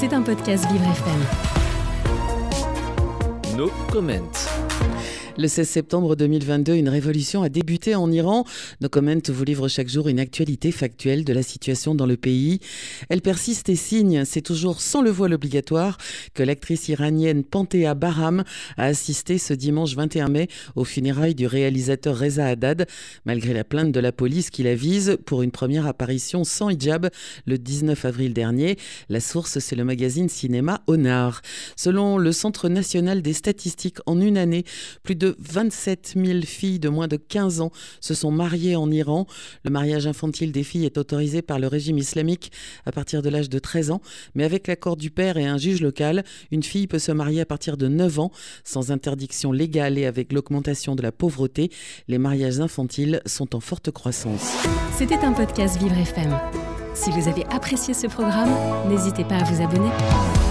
C'est un podcast Vivre FM. No comment. Le 16 septembre 2022, une révolution a débuté en Iran. Nos Comment vous livre chaque jour une actualité factuelle de la situation dans le pays. Elle persiste et signe, c'est toujours sans le voile obligatoire, que l'actrice iranienne Panthea Bahram a assisté ce dimanche 21 mai aux funérailles du réalisateur Reza Haddad, malgré la plainte de la police qui la vise pour une première apparition sans hijab le 19 avril dernier. La source, c'est le magazine cinéma Honor. Selon le Centre national des statistiques, en une année, plus de 27 000 filles de moins de 15 ans se sont mariées en Iran. Le mariage infantile des filles est autorisé par le régime islamique à partir de l'âge de 13 ans, mais avec l'accord du père et un juge local, une fille peut se marier à partir de 9 ans sans interdiction légale et avec l'augmentation de la pauvreté. Les mariages infantiles sont en forte croissance. C'était un podcast Vivre FM. Si vous avez apprécié ce programme, n'hésitez pas à vous abonner.